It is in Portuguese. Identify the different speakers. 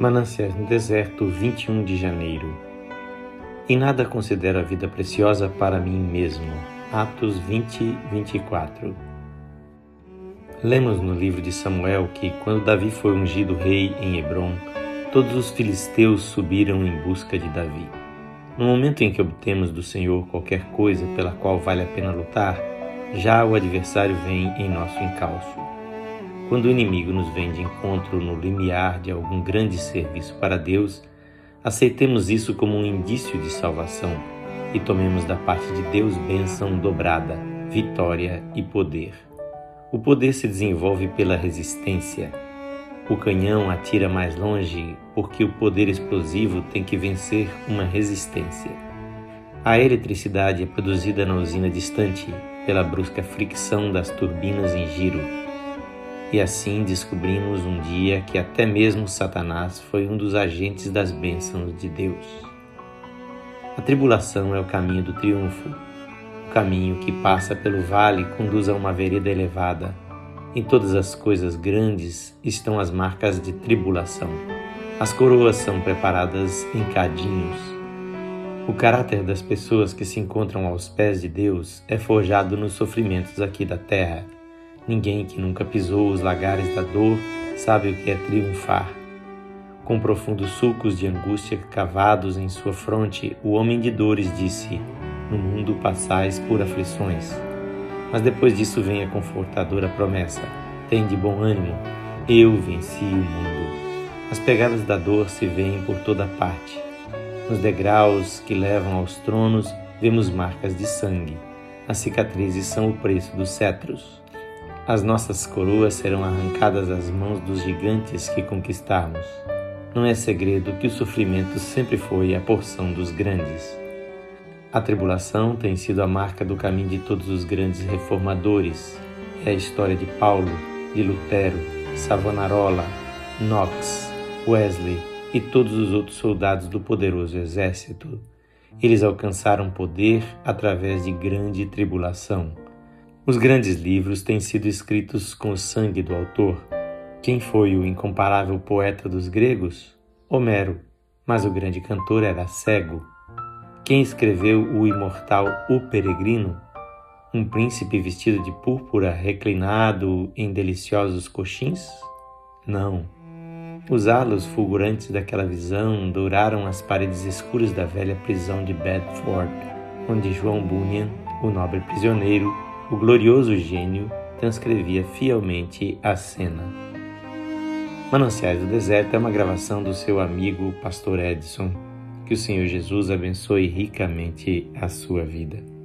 Speaker 1: Mananciais no Deserto, 21 de janeiro. Em nada considero a vida preciosa para mim mesmo. Atos 20, 24. Lemos no livro de Samuel que, quando Davi foi ungido rei em Hebron, todos os filisteus subiram em busca de Davi. No momento em que obtemos do Senhor qualquer coisa pela qual vale a pena lutar, já o adversário vem em nosso encalço. Quando o inimigo nos vem de encontro no limiar de algum grande serviço para Deus, aceitemos isso como um indício de salvação e tomemos da parte de Deus bênção dobrada, vitória e poder. O poder se desenvolve pela resistência. O canhão atira mais longe porque o poder explosivo tem que vencer uma resistência. A eletricidade é produzida na usina distante pela brusca fricção das turbinas em giro e assim descobrimos um dia que até mesmo Satanás foi um dos agentes das bênçãos de Deus. A tribulação é o caminho do triunfo. O caminho que passa pelo vale conduz a uma vereda elevada. Em todas as coisas grandes estão as marcas de tribulação. As coroas são preparadas em cadinhos. O caráter das pessoas que se encontram aos pés de Deus é forjado nos sofrimentos aqui da terra Ninguém que nunca pisou os lagares da dor sabe o que é triunfar. Com profundos sulcos de angústia cavados em sua fronte, o homem de dores disse: No mundo passais por aflições. Mas depois disso vem a confortadora promessa: Tem de bom ânimo, eu venci o mundo. As pegadas da dor se veem por toda parte. Nos degraus que levam aos tronos, vemos marcas de sangue. As cicatrizes são o preço dos cetros. As nossas coroas serão arrancadas das mãos dos gigantes que conquistarmos. Não é segredo que o sofrimento sempre foi a porção dos grandes. A tribulação tem sido a marca do caminho de todos os grandes reformadores. É a história de Paulo, de Lutero, Savonarola, Knox, Wesley e todos os outros soldados do poderoso exército. Eles alcançaram poder através de grande tribulação. Os grandes livros têm sido escritos com o sangue do autor. Quem foi o incomparável poeta dos gregos? Homero, mas o grande cantor era cego. Quem escreveu o imortal O Peregrino? Um príncipe vestido de púrpura reclinado em deliciosos coxins? Não. Os halos fulgurantes daquela visão douraram as paredes escuras da velha prisão de Bedford, onde João Bunyan, o nobre prisioneiro, o glorioso gênio transcrevia fielmente a cena. Mananciais do Deserto é uma gravação do seu amigo Pastor Edson. Que o Senhor Jesus abençoe ricamente a sua vida.